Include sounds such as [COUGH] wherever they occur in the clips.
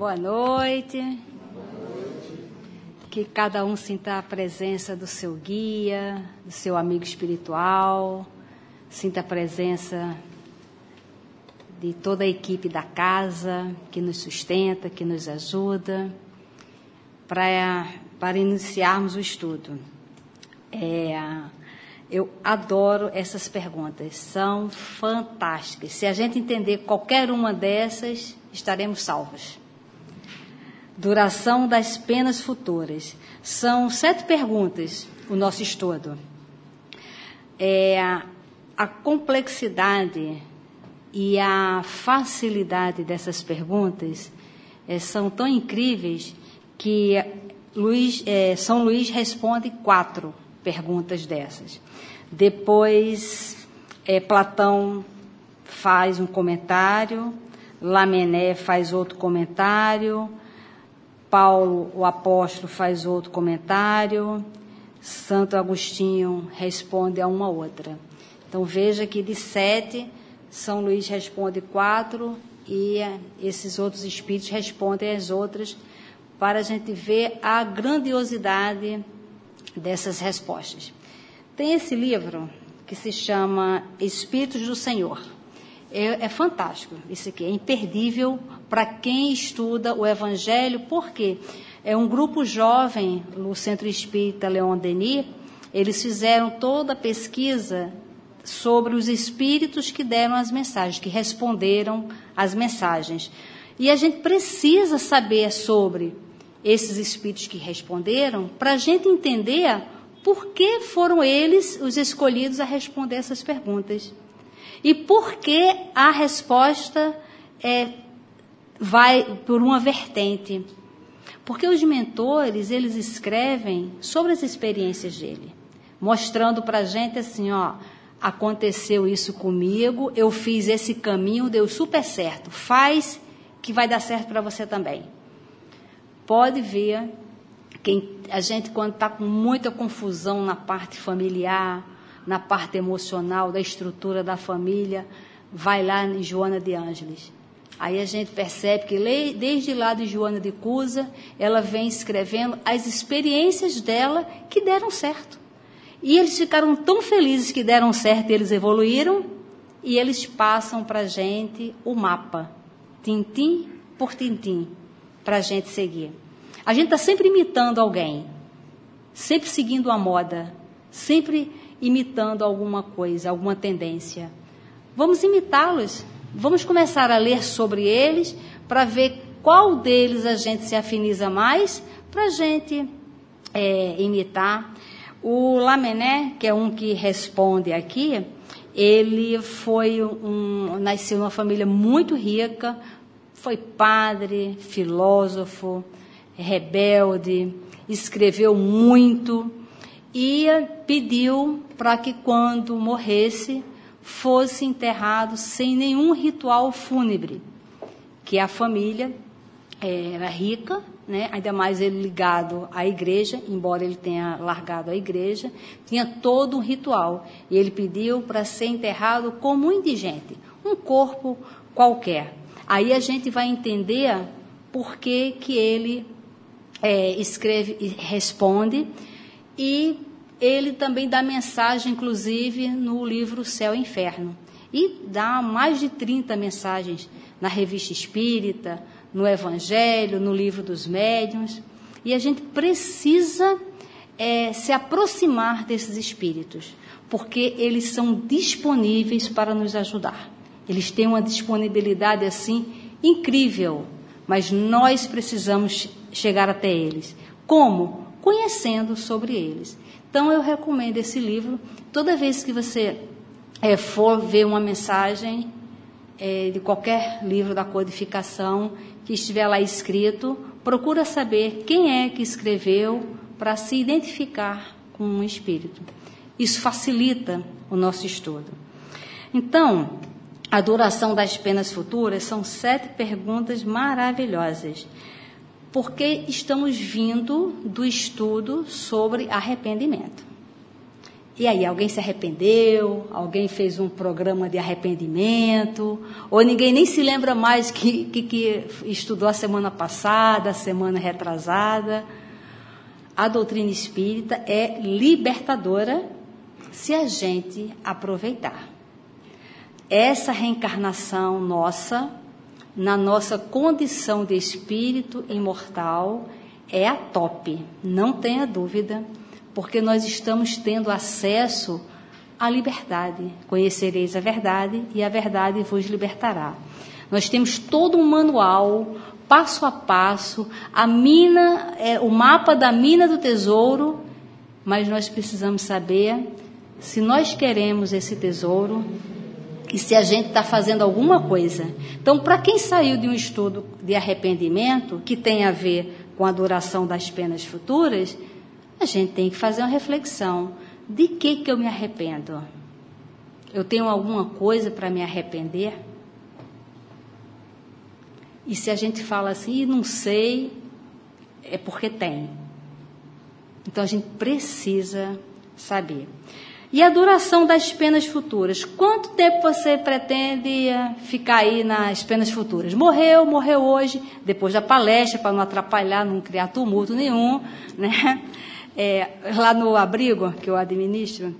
Boa noite. Que cada um sinta a presença do seu guia, do seu amigo espiritual, sinta a presença de toda a equipe da casa que nos sustenta, que nos ajuda, para, para iniciarmos o estudo. É, eu adoro essas perguntas, são fantásticas. Se a gente entender qualquer uma dessas, estaremos salvos. Duração das penas futuras. São sete perguntas o nosso estudo. É, a complexidade e a facilidade dessas perguntas é, são tão incríveis que Luiz, é, São Luís responde quatro perguntas dessas. Depois, é, Platão faz um comentário, Lamené faz outro comentário, Paulo, o apóstolo, faz outro comentário, Santo Agostinho responde a uma outra. Então veja que de sete, São Luís responde quatro e esses outros espíritos respondem as outras, para a gente ver a grandiosidade dessas respostas. Tem esse livro que se chama Espíritos do Senhor. É, é fantástico, isso aqui é imperdível para quem estuda o Evangelho, porque é um grupo jovem no Centro Espírita Leon Denis, eles fizeram toda a pesquisa sobre os espíritos que deram as mensagens, que responderam às mensagens. E a gente precisa saber sobre esses espíritos que responderam para a gente entender por que foram eles os escolhidos a responder essas perguntas. E por que a resposta é, vai por uma vertente? Porque os mentores, eles escrevem sobre as experiências dele, mostrando para a gente assim, ó, aconteceu isso comigo, eu fiz esse caminho, deu super certo. Faz que vai dar certo para você também. Pode ver quem a gente quando está com muita confusão na parte familiar, na parte emocional, da estrutura da família, vai lá em Joana de Ângeles. Aí a gente percebe que desde lá de Joana de Cusa, ela vem escrevendo as experiências dela que deram certo. E eles ficaram tão felizes que deram certo eles evoluíram, e eles passam para a gente o mapa, tintim por tintim, para a gente seguir. A gente está sempre imitando alguém, sempre seguindo a moda, sempre imitando alguma coisa, alguma tendência. Vamos imitá-los. Vamos começar a ler sobre eles para ver qual deles a gente se afiniza mais para a gente é, imitar. O Lamené, que é um que responde aqui, ele foi um, nasceu numa família muito rica, foi padre, filósofo, rebelde, escreveu muito, e pediu para que quando morresse fosse enterrado sem nenhum ritual fúnebre, que a família era rica, né? ainda mais ele ligado à igreja, embora ele tenha largado a igreja, tinha todo um ritual. E ele pediu para ser enterrado como um indigente, um corpo qualquer. Aí a gente vai entender por que, que ele é, escreve e responde e ele também dá mensagem, inclusive, no livro Céu e Inferno. E dá mais de 30 mensagens na Revista Espírita, no Evangelho, no livro dos Médiuns. E a gente precisa é, se aproximar desses espíritos, porque eles são disponíveis para nos ajudar. Eles têm uma disponibilidade assim incrível, mas nós precisamos chegar até eles. Como? Conhecendo sobre eles. Então, eu recomendo esse livro. Toda vez que você é, for ver uma mensagem é, de qualquer livro da codificação que estiver lá escrito, procura saber quem é que escreveu para se identificar com um espírito. Isso facilita o nosso estudo. Então, a duração das penas futuras são sete perguntas maravilhosas porque estamos vindo do estudo sobre arrependimento. E aí, alguém se arrependeu? Alguém fez um programa de arrependimento? Ou ninguém nem se lembra mais que, que, que estudou a semana passada, a semana retrasada? A doutrina espírita é libertadora se a gente aproveitar. Essa reencarnação nossa, na nossa condição de espírito imortal, é a top, não tenha dúvida porque nós estamos tendo acesso à liberdade. Conhecereis a verdade e a verdade vos libertará. Nós temos todo um manual, passo a passo, a mina, é, o mapa da mina do tesouro, mas nós precisamos saber se nós queremos esse tesouro e se a gente está fazendo alguma coisa. Então, para quem saiu de um estudo de arrependimento, que tem a ver com a duração das penas futuras, a gente tem que fazer uma reflexão. De que, que eu me arrependo? Eu tenho alguma coisa para me arrepender? E se a gente fala assim, não sei, é porque tem. Então a gente precisa saber. E a duração das penas futuras? Quanto tempo você pretende ficar aí nas penas futuras? Morreu, morreu hoje, depois da palestra, para não atrapalhar, não criar tumulto nenhum, né? É, lá no abrigo que eu administro,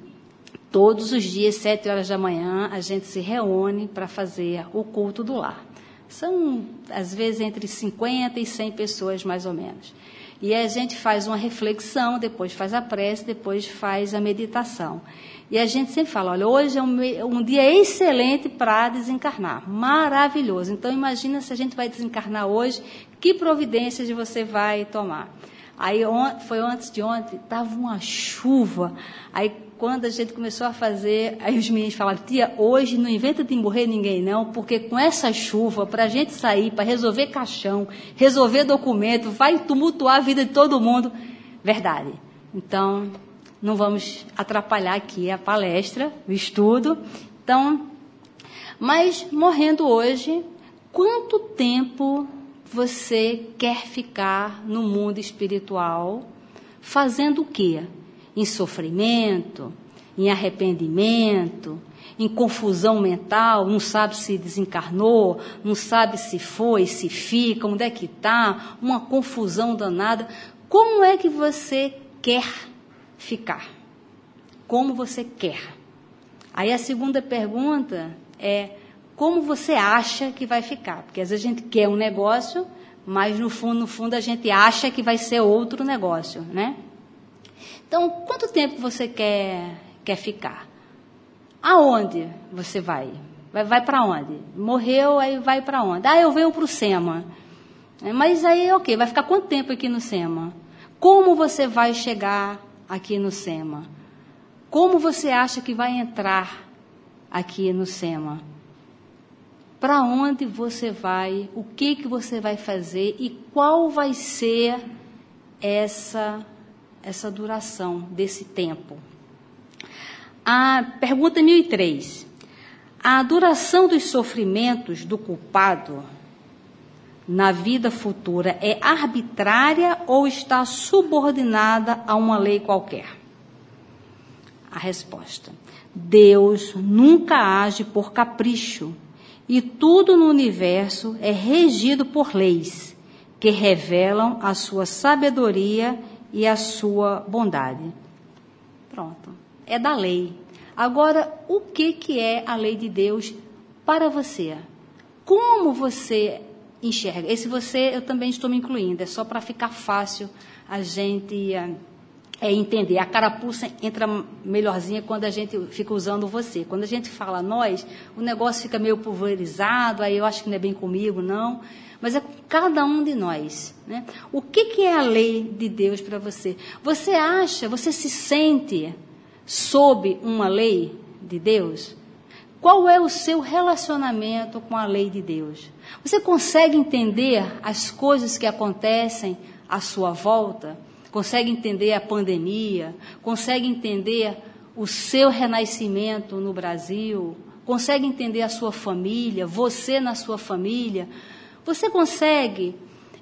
todos os dias, sete horas da manhã, a gente se reúne para fazer o culto do lar. São, às vezes, entre 50 e 100 pessoas, mais ou menos. E a gente faz uma reflexão, depois faz a prece, depois faz a meditação. E a gente sempre fala, olha, hoje é um, um dia excelente para desencarnar, maravilhoso. Então imagina se a gente vai desencarnar hoje, que providências você vai tomar. Aí foi antes de ontem, estava uma chuva. Aí quando a gente começou a fazer, aí os meninos falaram, tia, hoje não inventa de morrer ninguém não, porque com essa chuva, para a gente sair, para resolver caixão, resolver documento, vai tumultuar a vida de todo mundo. Verdade. Então, não vamos atrapalhar aqui a palestra, o estudo. Então, mas morrendo hoje, quanto tempo você quer ficar no mundo espiritual fazendo o quê? Em sofrimento, em arrependimento, em confusão mental, não sabe se desencarnou, não sabe se foi, se fica, onde é que está, uma confusão danada. Como é que você quer ficar? Como você quer? Aí a segunda pergunta é: como você acha que vai ficar. Porque às vezes a gente quer um negócio, mas no fundo, no fundo a gente acha que vai ser outro negócio, né? Então, quanto tempo você quer, quer ficar? Aonde você vai? Vai, vai para onde? Morreu, aí vai para onde? Ah, eu venho para o SEMA. É, mas aí, ok, vai ficar quanto tempo aqui no SEMA? Como você vai chegar aqui no SEMA? Como você acha que vai entrar aqui no SEMA? para onde você vai, o que que você vai fazer e qual vai ser essa essa duração desse tempo. A pergunta 1003. A duração dos sofrimentos do culpado na vida futura é arbitrária ou está subordinada a uma lei qualquer? A resposta: Deus nunca age por capricho e tudo no universo é regido por leis que revelam a sua sabedoria e a sua bondade. Pronto, é da lei. Agora, o que, que é a lei de Deus para você? Como você enxerga? Esse você eu também estou me incluindo, é só para ficar fácil a gente eh, é entender. A carapuça entra melhorzinha quando a gente fica usando você. Quando a gente fala nós, o negócio fica meio pulverizado, aí eu acho que não é bem comigo, não. Mas é com cada um de nós. Né? O que, que é a lei de Deus para você? Você acha, você se sente sob uma lei de Deus? Qual é o seu relacionamento com a lei de Deus? Você consegue entender as coisas que acontecem à sua volta? consegue entender a pandemia, consegue entender o seu renascimento no Brasil, consegue entender a sua família, você na sua família, você consegue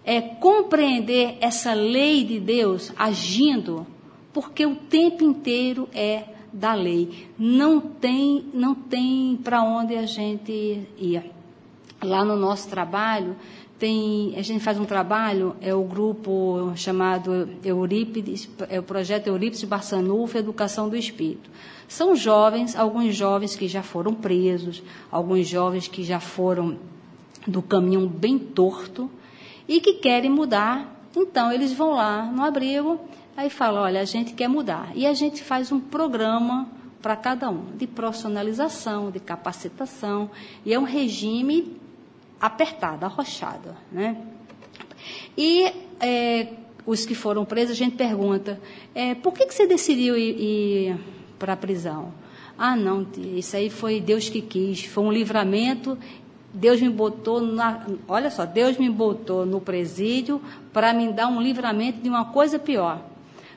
é, compreender essa lei de Deus agindo, porque o tempo inteiro é da lei. Não tem, não tem para onde a gente ir. Lá no nosso trabalho, tem, a gente faz um trabalho, é o grupo chamado Eurípides, é o projeto Eurípides Barçanufo Educação do Espírito. São jovens, alguns jovens que já foram presos, alguns jovens que já foram do caminho bem torto e que querem mudar. Então, eles vão lá no abrigo, aí falam: olha, a gente quer mudar. E a gente faz um programa para cada um, de profissionalização, de capacitação, e é um regime apertado, arrochado. Né? E é, os que foram presos, a gente pergunta: é, por que, que você decidiu ir, ir para a prisão? Ah, não, isso aí foi Deus que quis, foi um livramento Deus me botou na, olha só, Deus me botou no presídio para me dar um livramento de uma coisa pior.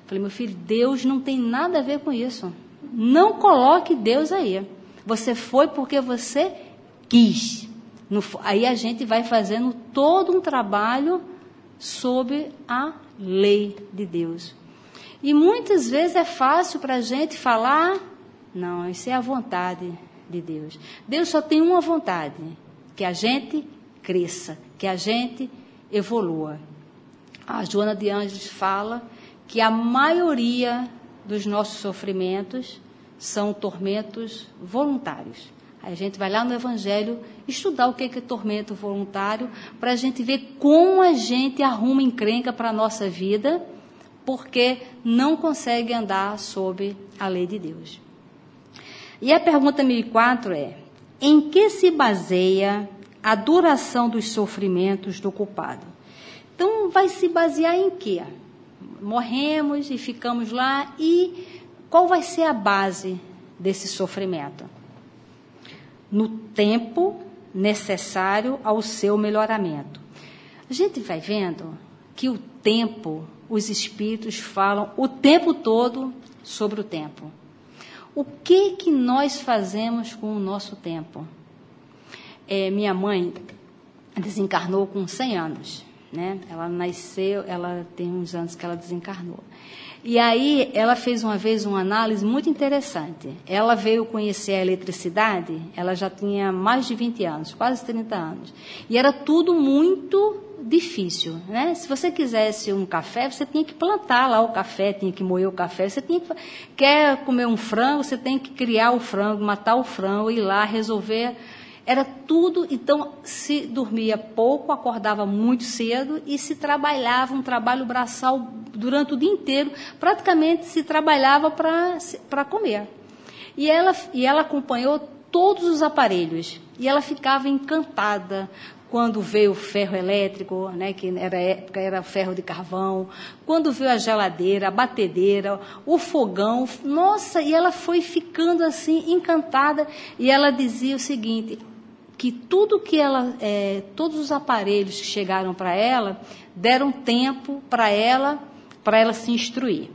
Falei, meu filho, Deus não tem nada a ver com isso. Não coloque Deus aí. Você foi porque você quis. No, aí a gente vai fazendo todo um trabalho sob a lei de Deus. E muitas vezes é fácil para a gente falar, não, isso é a vontade de Deus. Deus só tem uma vontade, que a gente cresça, que a gente evolua. A Joana de Anjos fala que a maioria dos nossos sofrimentos são tormentos voluntários. A gente vai lá no Evangelho estudar o que é tormento voluntário, para a gente ver como a gente arruma encrenca para a nossa vida, porque não consegue andar sob a lei de Deus. E a pergunta 1004 é: em que se baseia a duração dos sofrimentos do culpado. Então, vai se basear em quê? Morremos e ficamos lá, e qual vai ser a base desse sofrimento? No tempo necessário ao seu melhoramento. A gente vai vendo que o tempo, os espíritos falam o tempo todo sobre o tempo. O que que nós fazemos com o nosso tempo? É, minha mãe desencarnou com 100 anos, né? Ela nasceu, ela tem uns anos que ela desencarnou. E aí ela fez uma vez uma análise muito interessante. Ela veio conhecer a eletricidade, ela já tinha mais de 20 anos, quase 30 anos. E era tudo muito difícil, né? Se você quisesse um café, você tinha que plantar lá o café, tinha que moer o café, você tinha que quer comer um frango, você tem que criar o frango, matar o frango, ir lá resolver era tudo, então se dormia pouco, acordava muito cedo e se trabalhava um trabalho braçal durante o dia inteiro, praticamente se trabalhava para comer. E ela, e ela acompanhou todos os aparelhos e ela ficava encantada quando veio o ferro elétrico, né, que era época era ferro de carvão, quando veio a geladeira, a batedeira, o fogão, nossa, e ela foi ficando assim encantada e ela dizia o seguinte: que tudo que ela, é, todos os aparelhos que chegaram para ela deram tempo para ela, para ela se instruir.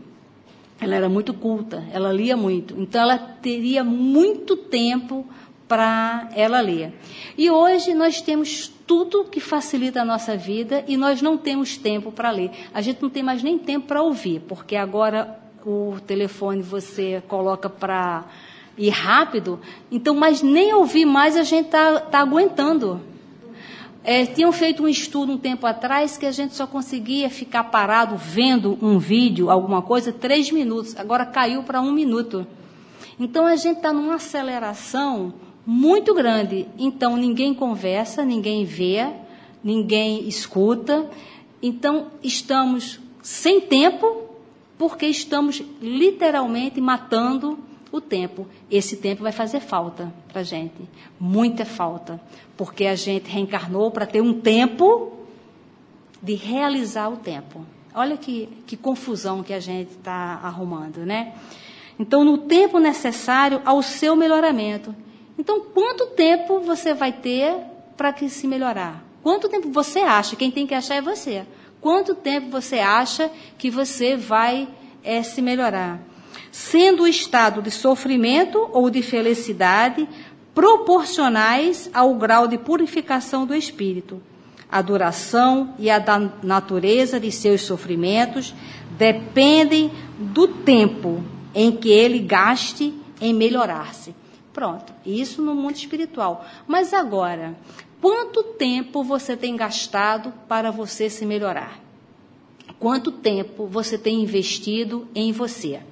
Ela era muito culta, ela lia muito, então ela teria muito tempo para ela ler. E hoje nós temos tudo que facilita a nossa vida e nós não temos tempo para ler. A gente não tem mais nem tempo para ouvir, porque agora o telefone você coloca para ir rápido, então, mas nem ouvir mais a gente está tá aguentando. É, tinham feito um estudo um tempo atrás que a gente só conseguia ficar parado vendo um vídeo, alguma coisa, três minutos. Agora caiu para um minuto. Então a gente está numa aceleração muito grande. Então ninguém conversa, ninguém vê, ninguém escuta. Então estamos sem tempo, porque estamos literalmente matando o tempo. Esse tempo vai fazer falta para a gente, muita falta, porque a gente reencarnou para ter um tempo de realizar o tempo. Olha que, que confusão que a gente está arrumando, né? Então, no tempo necessário ao seu melhoramento. Então, quanto tempo você vai ter para que se melhorar? Quanto tempo você acha? Quem tem que achar é você. Quanto tempo você acha que você vai é, se melhorar? Sendo o estado de sofrimento ou de felicidade proporcionais ao grau de purificação do espírito. A duração e a natureza de seus sofrimentos dependem do tempo em que ele gaste em melhorar-se. Pronto, isso no mundo espiritual. Mas agora, quanto tempo você tem gastado para você se melhorar? Quanto tempo você tem investido em você?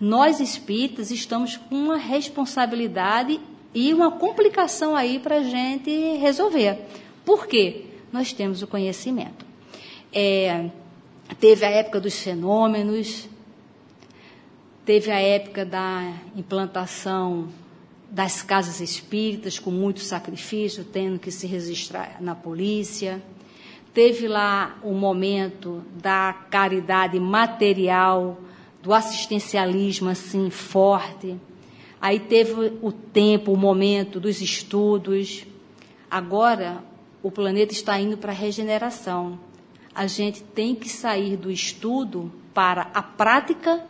Nós espíritas estamos com uma responsabilidade e uma complicação aí para a gente resolver. Por quê? Nós temos o conhecimento. É, teve a época dos fenômenos, teve a época da implantação das casas espíritas com muito sacrifício, tendo que se registrar na polícia. Teve lá o momento da caridade material, do assistencialismo assim forte. Aí teve o tempo, o momento dos estudos. Agora o planeta está indo para a regeneração. A gente tem que sair do estudo para a prática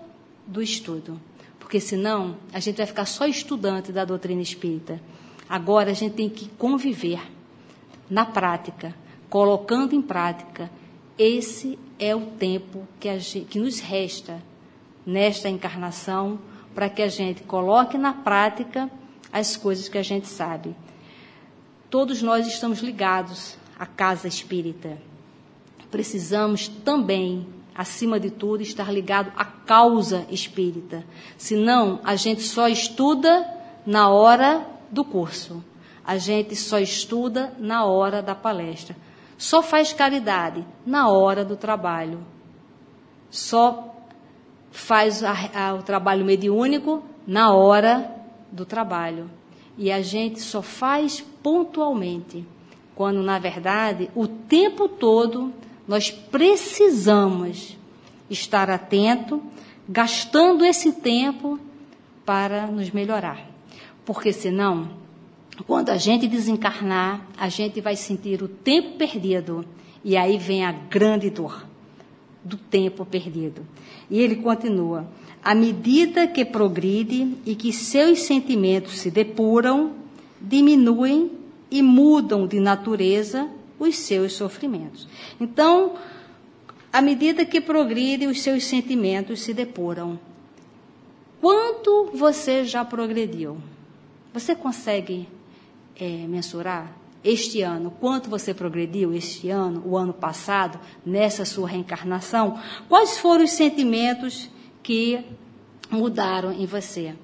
do estudo. Porque senão a gente vai ficar só estudante da doutrina espírita. Agora a gente tem que conviver na prática, colocando em prática. Esse é o tempo que, gente, que nos resta nesta encarnação para que a gente coloque na prática as coisas que a gente sabe. Todos nós estamos ligados à casa espírita. Precisamos também, acima de tudo, estar ligado à causa espírita. Senão, a gente só estuda na hora do curso. A gente só estuda na hora da palestra. Só faz caridade na hora do trabalho. Só faz a, a, o trabalho mediúnico na hora do trabalho. E a gente só faz pontualmente, quando na verdade o tempo todo nós precisamos estar atento, gastando esse tempo para nos melhorar. Porque senão, quando a gente desencarnar, a gente vai sentir o tempo perdido e aí vem a grande dor do tempo perdido. E ele continua: à medida que progride e que seus sentimentos se depuram, diminuem e mudam de natureza os seus sofrimentos. Então, à medida que progride, os seus sentimentos se depuram. Quanto você já progrediu? Você consegue é, mensurar? Este ano, quanto você progrediu este ano, o ano passado, nessa sua reencarnação, quais foram os sentimentos que mudaram em você?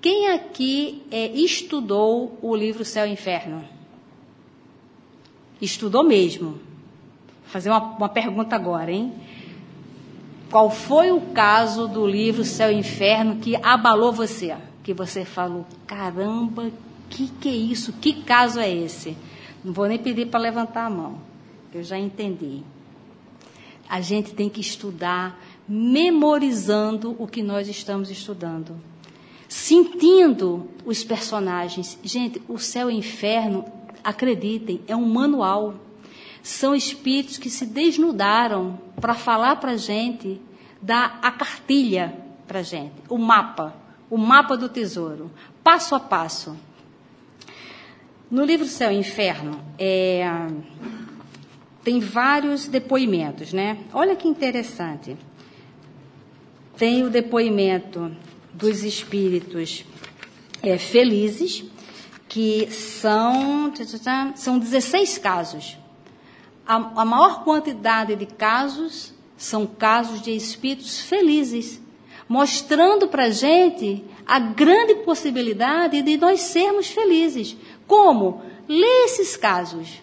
Quem aqui é, estudou o livro Céu e Inferno? Estudou mesmo. Vou fazer uma, uma pergunta agora, hein? Qual foi o caso do livro Céu e Inferno que abalou você? Que você falou, caramba, que que é isso? Que caso é esse? Não vou nem pedir para levantar a mão, eu já entendi. A gente tem que estudar memorizando o que nós estamos estudando. Sentindo os personagens. Gente, o céu e o inferno, acreditem, é um manual. São espíritos que se desnudaram para falar para a gente, dar a cartilha para a gente, o mapa, o mapa do tesouro, passo a passo. No livro Céu e Inferno, é, tem vários depoimentos, né? Olha que interessante. Tem o depoimento dos espíritos é, felizes, que são, são 16 casos. A, a maior quantidade de casos são casos de espíritos felizes, mostrando para a gente a grande possibilidade de nós sermos felizes. Como? Lê esses casos,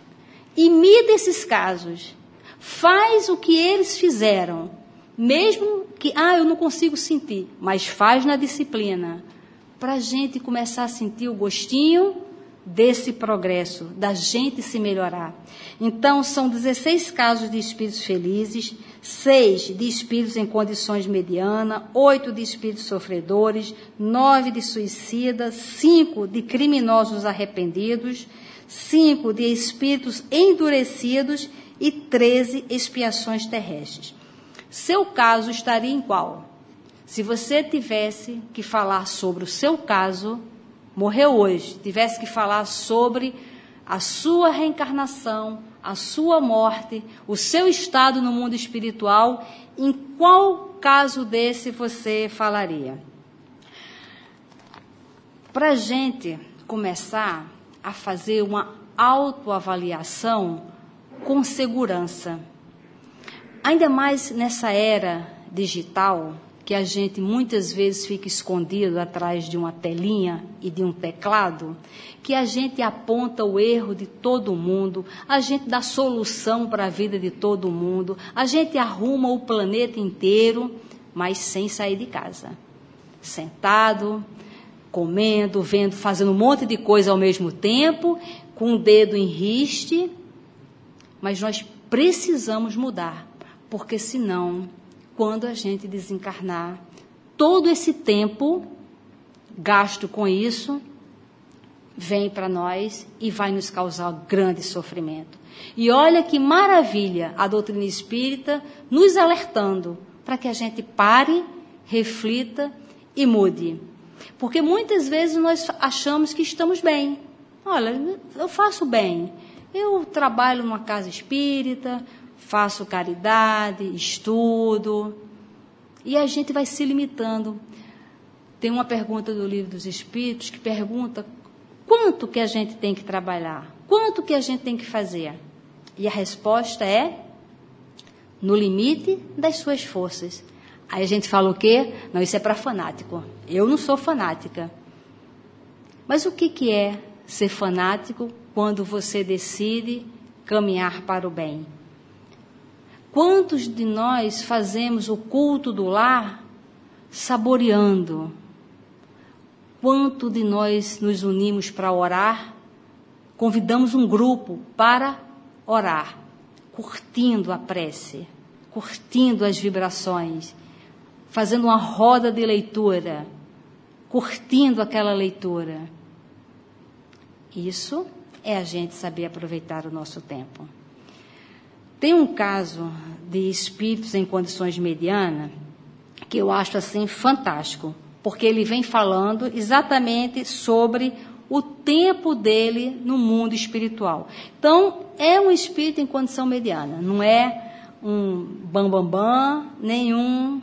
imita esses casos, faz o que eles fizeram, mesmo que, ah, eu não consigo sentir, mas faz na disciplina, para a gente começar a sentir o gostinho desse progresso, da gente se melhorar. Então, são 16 casos de espíritos felizes, seis de espíritos em condições medianas, oito de espíritos sofredores, nove de suicidas, cinco de criminosos arrependidos, cinco de espíritos endurecidos e treze expiações terrestres. Seu caso estaria em qual? Se você tivesse que falar sobre o seu caso, morreu hoje, tivesse que falar sobre a sua reencarnação, a sua morte, o seu estado no mundo espiritual, em qual caso desse você falaria? para a gente começar a fazer uma autoavaliação com segurança. Ainda mais nessa era digital, que a gente muitas vezes fica escondido atrás de uma telinha e de um teclado, que a gente aponta o erro de todo mundo, a gente dá solução para a vida de todo mundo, a gente arruma o planeta inteiro, mas sem sair de casa. Sentado, comendo, vendo, fazendo um monte de coisa ao mesmo tempo, com o dedo em riste, mas nós precisamos mudar, porque senão quando a gente desencarnar. Todo esse tempo gasto com isso vem para nós e vai nos causar grande sofrimento. E olha que maravilha a doutrina espírita nos alertando para que a gente pare, reflita e mude. Porque muitas vezes nós achamos que estamos bem. Olha, eu faço bem. Eu trabalho numa casa espírita, faço caridade, estudo, e a gente vai se limitando. Tem uma pergunta do Livro dos Espíritos que pergunta quanto que a gente tem que trabalhar, quanto que a gente tem que fazer. E a resposta é no limite das suas forças. Aí a gente fala o quê? Não, isso é para fanático. Eu não sou fanática. Mas o que, que é ser fanático quando você decide caminhar para o bem? Quantos de nós fazemos o culto do lar saboreando? Quanto de nós nos unimos para orar? Convidamos um grupo para orar, curtindo a prece, curtindo as vibrações, fazendo uma roda de leitura, curtindo aquela leitura. Isso é a gente saber aproveitar o nosso tempo. Tem um caso de espíritos em condições medianas que eu acho assim fantástico, porque ele vem falando exatamente sobre o tempo dele no mundo espiritual. Então, é um espírito em condição mediana, não é um bambambam, bam, bam, nenhum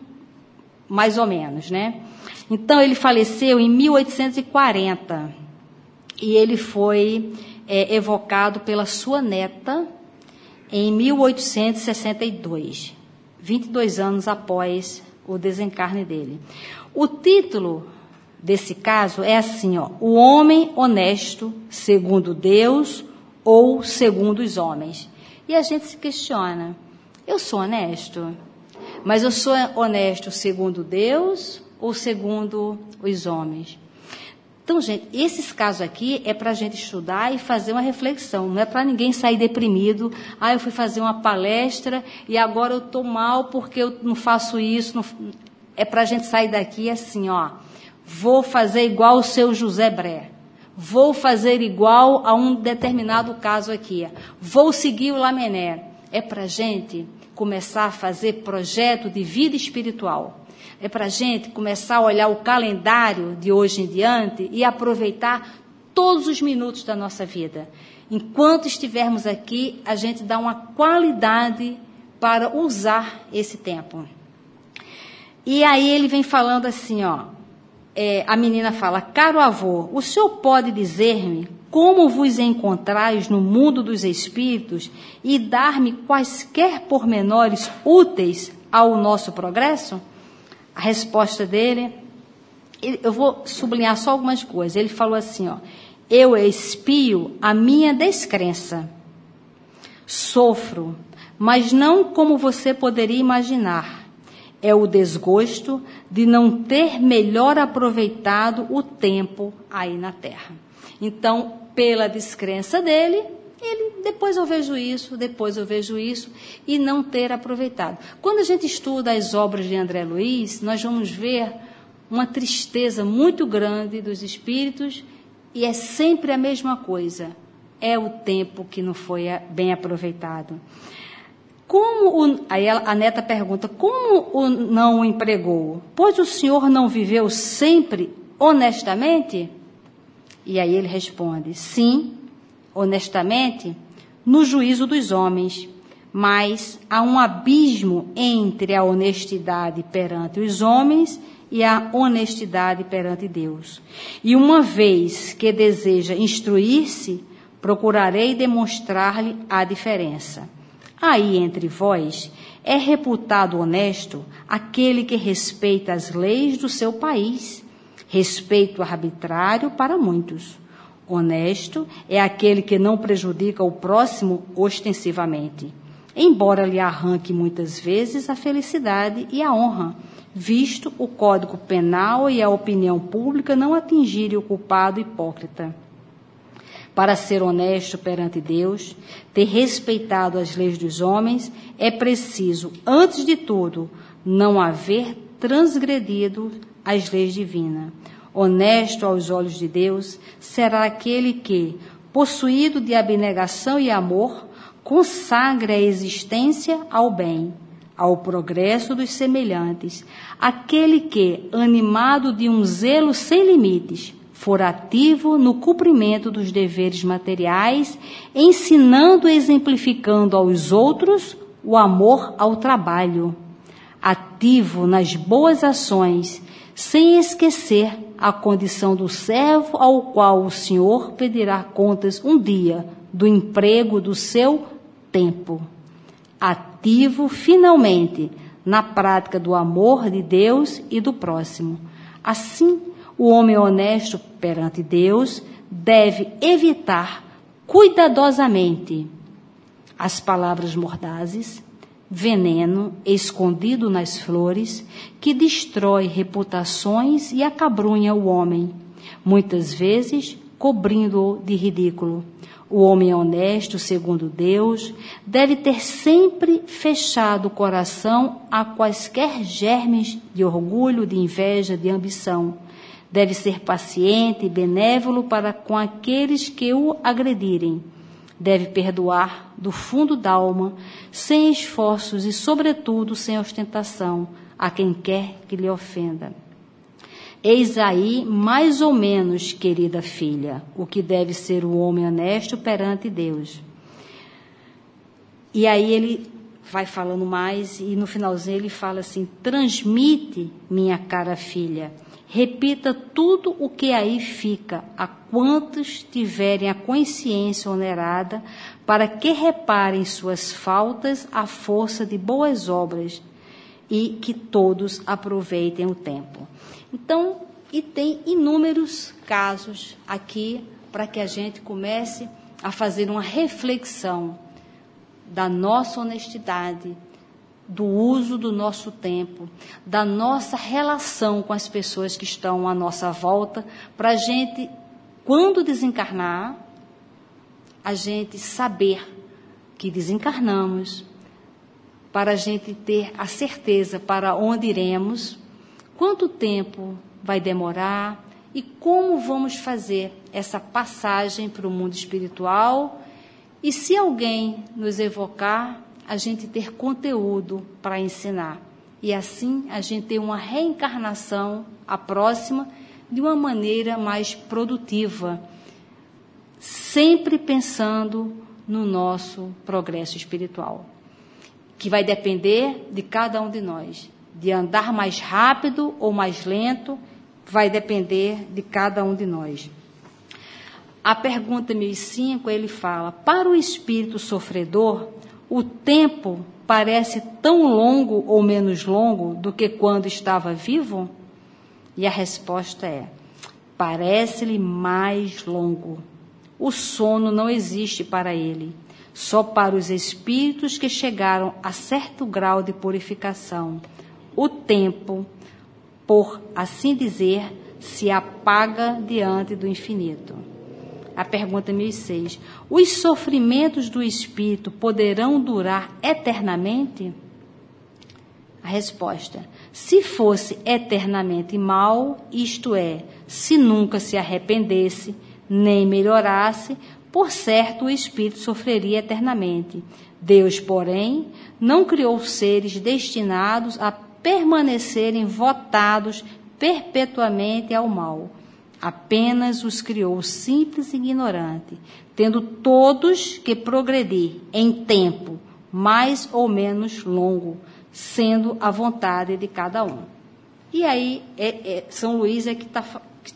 mais ou menos, né? Então, ele faleceu em 1840 e ele foi é, evocado pela sua neta, em 1862, 22 anos após o desencarne dele. O título desse caso é assim, ó: O homem honesto segundo Deus ou segundo os homens. E a gente se questiona: eu sou honesto, mas eu sou honesto segundo Deus ou segundo os homens? Então, gente, esses casos aqui é para a gente estudar e fazer uma reflexão. Não é para ninguém sair deprimido. Ah, eu fui fazer uma palestra e agora eu estou mal porque eu não faço isso. Não... É para a gente sair daqui assim, ó. Vou fazer igual o seu José Bré. Vou fazer igual a um determinado caso aqui. Vou seguir o Lamené. É para a gente começar a fazer projeto de vida espiritual é para a gente começar a olhar o calendário de hoje em diante e aproveitar todos os minutos da nossa vida. Enquanto estivermos aqui, a gente dá uma qualidade para usar esse tempo. E aí ele vem falando assim, ó. É, a menina fala: Caro avô, o senhor pode dizer-me como vos encontrais no mundo dos espíritos e dar-me quaisquer pormenores úteis ao nosso progresso? A resposta dele, eu vou sublinhar só algumas coisas. Ele falou assim, ó, eu expio a minha descrença. Sofro, mas não como você poderia imaginar. É o desgosto de não ter melhor aproveitado o tempo aí na Terra. Então, pela descrença dele, ele, depois eu vejo isso, depois eu vejo isso, e não ter aproveitado. Quando a gente estuda as obras de André Luiz, nós vamos ver uma tristeza muito grande dos espíritos, e é sempre a mesma coisa. É o tempo que não foi bem aproveitado. Como o, aí a neta pergunta: como o não o empregou? Pois o senhor não viveu sempre honestamente? E aí ele responde: sim, honestamente no juízo dos homens, mas há um abismo entre a honestidade perante os homens e a honestidade perante Deus. E uma vez que deseja instruir-se, procurarei demonstrar-lhe a diferença. Aí entre vós é reputado honesto aquele que respeita as leis do seu país, respeito arbitrário para muitos. Honesto é aquele que não prejudica o próximo ostensivamente, embora lhe arranque muitas vezes a felicidade e a honra, visto o Código Penal e a opinião pública não atingirem o culpado hipócrita. Para ser honesto perante Deus, ter respeitado as leis dos homens, é preciso, antes de tudo, não haver transgredido as leis divinas. Honesto aos olhos de Deus será aquele que, possuído de abnegação e amor, consagre a existência ao bem, ao progresso dos semelhantes, aquele que, animado de um zelo sem limites, for ativo no cumprimento dos deveres materiais, ensinando e exemplificando aos outros o amor ao trabalho, ativo nas boas ações, sem esquecer a condição do servo ao qual o Senhor pedirá contas um dia do emprego do seu tempo. Ativo, finalmente, na prática do amor de Deus e do próximo. Assim, o homem honesto perante Deus deve evitar cuidadosamente as palavras mordazes, veneno escondido nas flores, que destrói reputações e acabrunha o homem, muitas vezes cobrindo-o de ridículo. O homem honesto, segundo Deus, deve ter sempre fechado o coração a quaisquer germes de orgulho, de inveja, de ambição Deve ser paciente e benévolo para com aqueles que o agredirem. Deve perdoar do fundo da alma, sem esforços e, sobretudo, sem ostentação, a quem quer que lhe ofenda. Eis aí, mais ou menos, querida filha, o que deve ser o homem honesto perante Deus. E aí ele vai falando mais, e no finalzinho ele fala assim: transmite, minha cara filha, Repita tudo o que aí fica, a quantos tiverem a consciência onerada, para que reparem suas faltas à força de boas obras e que todos aproveitem o tempo. Então, e tem inúmeros casos aqui para que a gente comece a fazer uma reflexão da nossa honestidade, do uso do nosso tempo, da nossa relação com as pessoas que estão à nossa volta, para a gente, quando desencarnar, a gente saber que desencarnamos, para a gente ter a certeza para onde iremos, quanto tempo vai demorar e como vamos fazer essa passagem para o mundo espiritual. E se alguém nos evocar, a gente ter conteúdo para ensinar. E assim a gente ter uma reencarnação, a próxima, de uma maneira mais produtiva, sempre pensando no nosso progresso espiritual, que vai depender de cada um de nós. De andar mais rápido ou mais lento, vai depender de cada um de nós. A pergunta 1005, ele fala: para o espírito sofredor, o tempo parece tão longo ou menos longo do que quando estava vivo? E a resposta é: parece-lhe mais longo. O sono não existe para ele, só para os espíritos que chegaram a certo grau de purificação. O tempo, por assim dizer, se apaga diante do infinito. A pergunta 1006. Os sofrimentos do espírito poderão durar eternamente? A resposta: se fosse eternamente mal, isto é, se nunca se arrependesse, nem melhorasse, por certo o espírito sofreria eternamente. Deus, porém, não criou seres destinados a permanecerem votados perpetuamente ao mal apenas os criou simples e ignorante, tendo todos que progredir em tempo, mais ou menos longo, sendo a vontade de cada um. E aí, é, é, São Luís é que está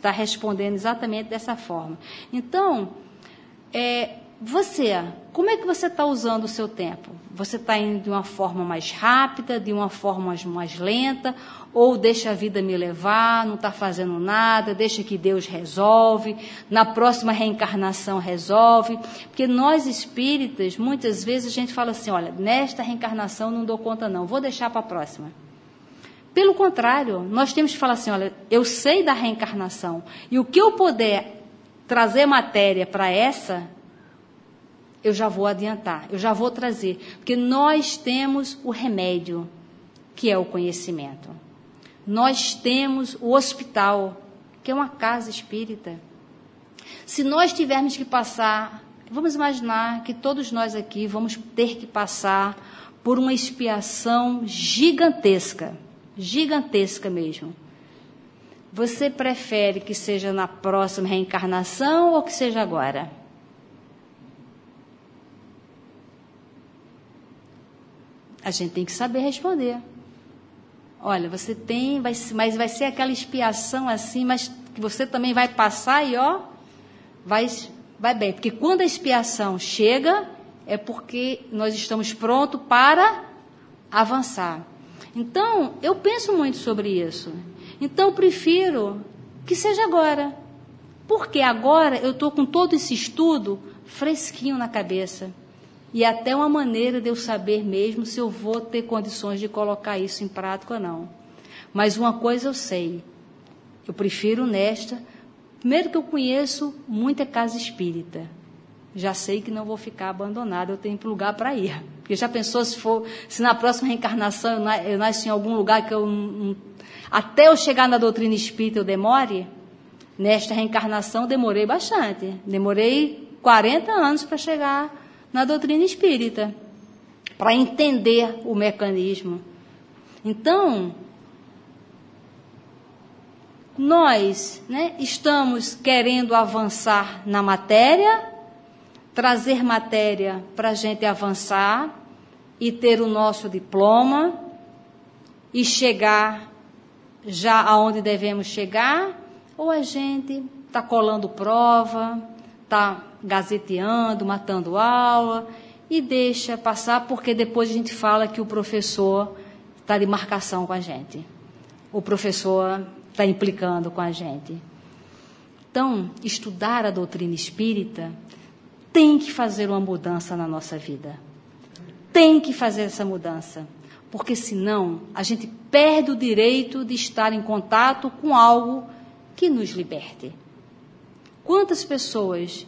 tá respondendo exatamente dessa forma. Então, é, você, como é que você está usando o seu tempo? Você está indo de uma forma mais rápida, de uma forma mais, lenta, ou deixa a vida me levar, não está fazendo nada, deixa que Deus resolve, na próxima reencarnação resolve? Porque nós espíritas, muitas vezes a gente fala assim: olha, nesta reencarnação não dou conta, não, vou deixar para a próxima. Pelo contrário, nós temos que falar assim: olha, eu sei da reencarnação, e o que eu puder trazer matéria para essa, eu já vou adiantar, eu já vou trazer, porque nós temos o remédio, que é o conhecimento. Nós temos o hospital, que é uma casa espírita. Se nós tivermos que passar, vamos imaginar que todos nós aqui vamos ter que passar por uma expiação gigantesca, gigantesca mesmo. Você prefere que seja na próxima reencarnação ou que seja agora? A gente tem que saber responder. Olha, você tem, vai, mas vai ser aquela expiação assim, mas que você também vai passar e ó, vai, vai bem. Porque quando a expiação chega, é porque nós estamos prontos para avançar. Então, eu penso muito sobre isso. Então, eu prefiro que seja agora. Porque agora eu estou com todo esse estudo fresquinho na cabeça e até uma maneira de eu saber mesmo se eu vou ter condições de colocar isso em prática ou não. Mas uma coisa eu sei, eu prefiro nesta, primeiro que eu conheço muita casa espírita. Já sei que não vou ficar abandonada, eu tenho lugar para ir. [LAUGHS] Porque já pensou se for, se na próxima reencarnação eu nasço em algum lugar que eu até eu chegar na doutrina espírita eu demore? Nesta reencarnação demorei bastante. Demorei 40 anos para chegar na doutrina espírita, para entender o mecanismo. Então, nós né, estamos querendo avançar na matéria, trazer matéria para a gente avançar e ter o nosso diploma e chegar já aonde devemos chegar, ou a gente está colando prova, está gazeteando, matando aula e deixa passar porque depois a gente fala que o professor está de marcação com a gente. O professor está implicando com a gente. Então, estudar a doutrina espírita tem que fazer uma mudança na nossa vida. Tem que fazer essa mudança. Porque senão a gente perde o direito de estar em contato com algo que nos liberte. Quantas pessoas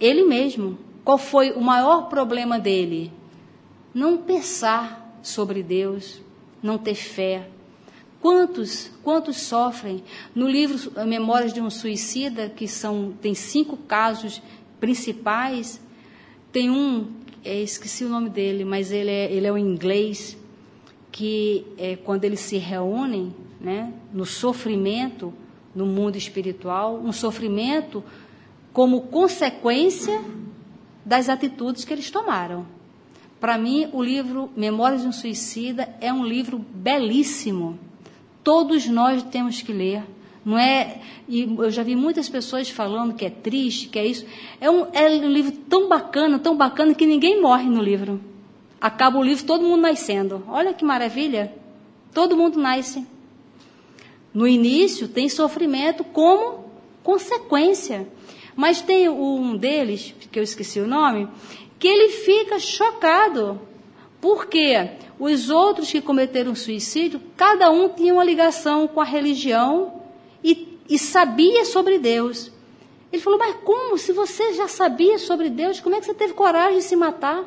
ele mesmo. Qual foi o maior problema dele? Não pensar sobre Deus, não ter fé. Quantos, quantos sofrem? No livro Memórias de um Suicida, que são tem cinco casos principais, tem um, é, esqueci o nome dele, mas ele é, ele é o inglês, que é, quando eles se reúnem, né, no sofrimento, no mundo espiritual, um sofrimento como consequência das atitudes que eles tomaram. Para mim, o livro Memórias de um Suicida é um livro belíssimo. Todos nós temos que ler. Não é, e eu já vi muitas pessoas falando que é triste, que é isso. É um, é um livro tão bacana, tão bacana, que ninguém morre no livro. Acaba o livro, todo mundo nascendo. Olha que maravilha. Todo mundo nasce. No início tem sofrimento como consequência. Mas tem um deles, que eu esqueci o nome, que ele fica chocado. Porque os outros que cometeram suicídio, cada um tinha uma ligação com a religião e, e sabia sobre Deus. Ele falou, mas como? Se você já sabia sobre Deus, como é que você teve coragem de se matar?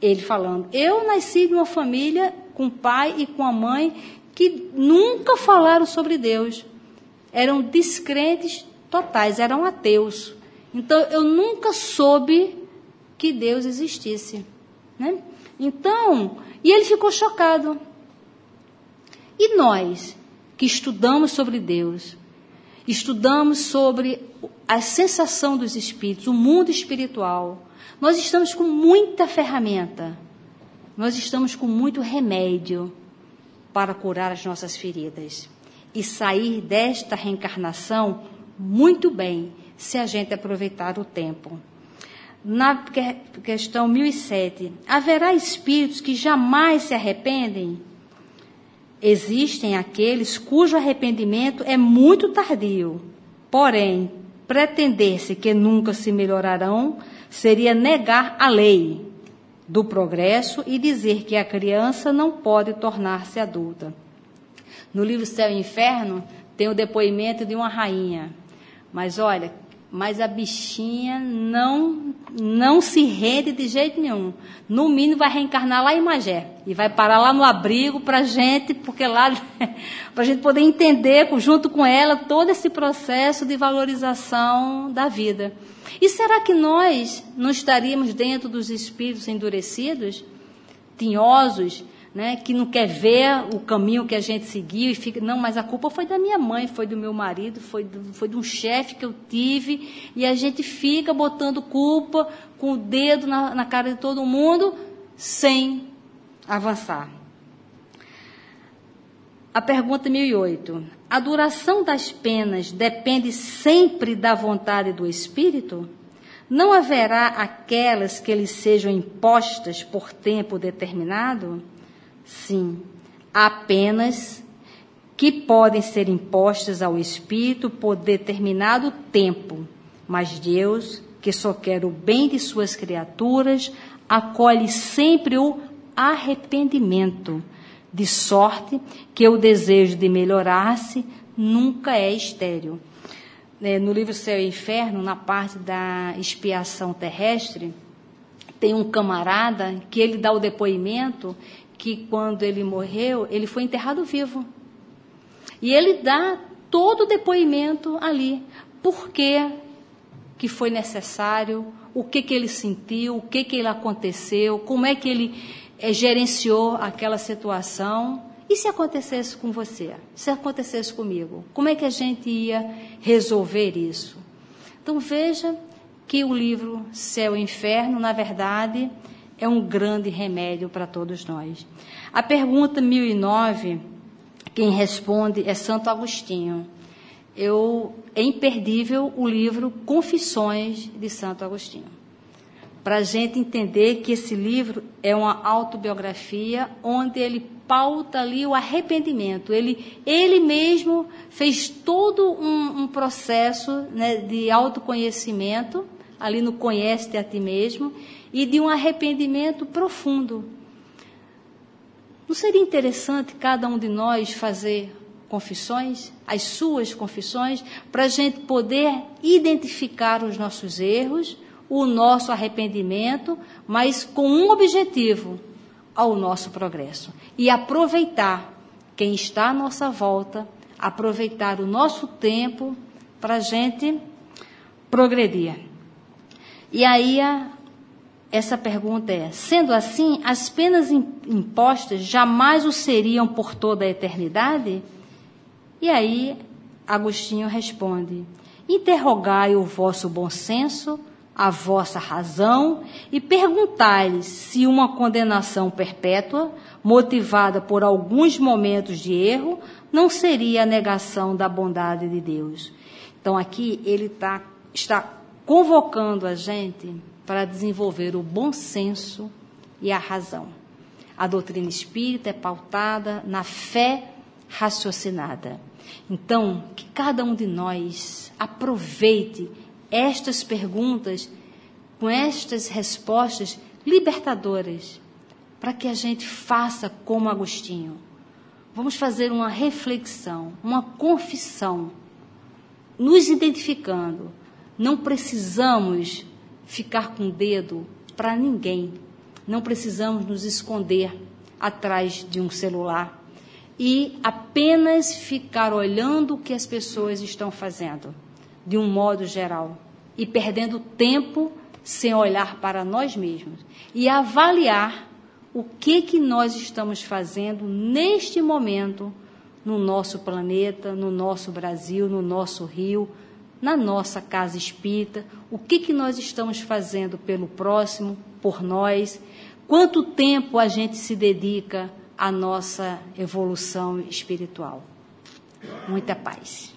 Ele falando, eu nasci de uma família com pai e com a mãe que nunca falaram sobre Deus. Eram descrentes totais, eram ateus. Então eu nunca soube que Deus existisse. Né? Então, e ele ficou chocado. E nós, que estudamos sobre Deus, estudamos sobre a sensação dos espíritos, o mundo espiritual, nós estamos com muita ferramenta, nós estamos com muito remédio para curar as nossas feridas e sair desta reencarnação muito bem, se a gente aproveitar o tempo. Na questão 1007, haverá espíritos que jamais se arrependem? Existem aqueles cujo arrependimento é muito tardio, porém, pretender-se que nunca se melhorarão seria negar a lei do progresso e dizer que a criança não pode tornar-se adulta. No livro Céu e Inferno tem o depoimento de uma rainha. Mas olha, mas a bichinha não não se rende de jeito nenhum. No mínimo vai reencarnar lá em Magé e vai parar lá no abrigo para gente, porque lá [LAUGHS] para gente poder entender junto com ela todo esse processo de valorização da vida. E será que nós não estaríamos dentro dos espíritos endurecidos, tinhosos, né, que não quer ver o caminho que a gente seguiu e fica, não, mas a culpa foi da minha mãe, foi do meu marido, foi, do, foi de um chefe que eu tive, e a gente fica botando culpa com o dedo na, na cara de todo mundo sem avançar. A pergunta 1008. A duração das penas depende sempre da vontade do espírito? Não haverá aquelas que lhes sejam impostas por tempo determinado? Sim, há penas que podem ser impostas ao espírito por determinado tempo, mas Deus, que só quer o bem de suas criaturas, acolhe sempre o arrependimento, de sorte que o desejo de melhorar-se nunca é estéril. É, no livro Céu e Inferno, na parte da expiação terrestre, tem um camarada que ele dá o depoimento que quando ele morreu, ele foi enterrado vivo. E ele dá todo o depoimento ali. Por que, que foi necessário, o que, que ele sentiu, o que, que ele aconteceu, como é que ele é, gerenciou aquela situação. E se acontecesse com você? Se acontecesse comigo? Como é que a gente ia resolver isso? Então veja que o livro Céu e Inferno, na verdade, é um grande remédio para todos nós. A pergunta 1009, quem responde é Santo Agostinho. Eu, é imperdível o livro Confissões de Santo Agostinho. Para a gente entender que esse livro é uma autobiografia onde ele pauta ali o arrependimento. Ele, ele mesmo fez todo um, um processo né, de autoconhecimento, ali no Conhece-te a ti mesmo, e de um arrependimento profundo. Não seria interessante cada um de nós fazer confissões, as suas confissões, para a gente poder identificar os nossos erros, o nosso arrependimento, mas com um objetivo: ao nosso progresso. E aproveitar quem está à nossa volta, aproveitar o nosso tempo para a gente progredir. E aí a, essa pergunta é: sendo assim, as penas impostas jamais o seriam por toda a eternidade? E aí Agostinho responde: Interrogai o vosso bom senso, a vossa razão e perguntai-lhes se uma condenação perpétua, motivada por alguns momentos de erro, não seria a negação da bondade de Deus. Então aqui ele tá, está convocando a gente para desenvolver o bom senso e a razão. A doutrina espírita é pautada na fé raciocinada. Então, que cada um de nós aproveite estas perguntas com estas respostas libertadoras, para que a gente faça como Agostinho. Vamos fazer uma reflexão, uma confissão, nos identificando. Não precisamos ficar com o dedo para ninguém. Não precisamos nos esconder atrás de um celular e apenas ficar olhando o que as pessoas estão fazendo, de um modo geral, e perdendo tempo sem olhar para nós mesmos e avaliar o que que nós estamos fazendo neste momento no nosso planeta, no nosso Brasil, no nosso Rio, na nossa casa espírita, o que, que nós estamos fazendo pelo próximo, por nós, quanto tempo a gente se dedica à nossa evolução espiritual. Muita paz.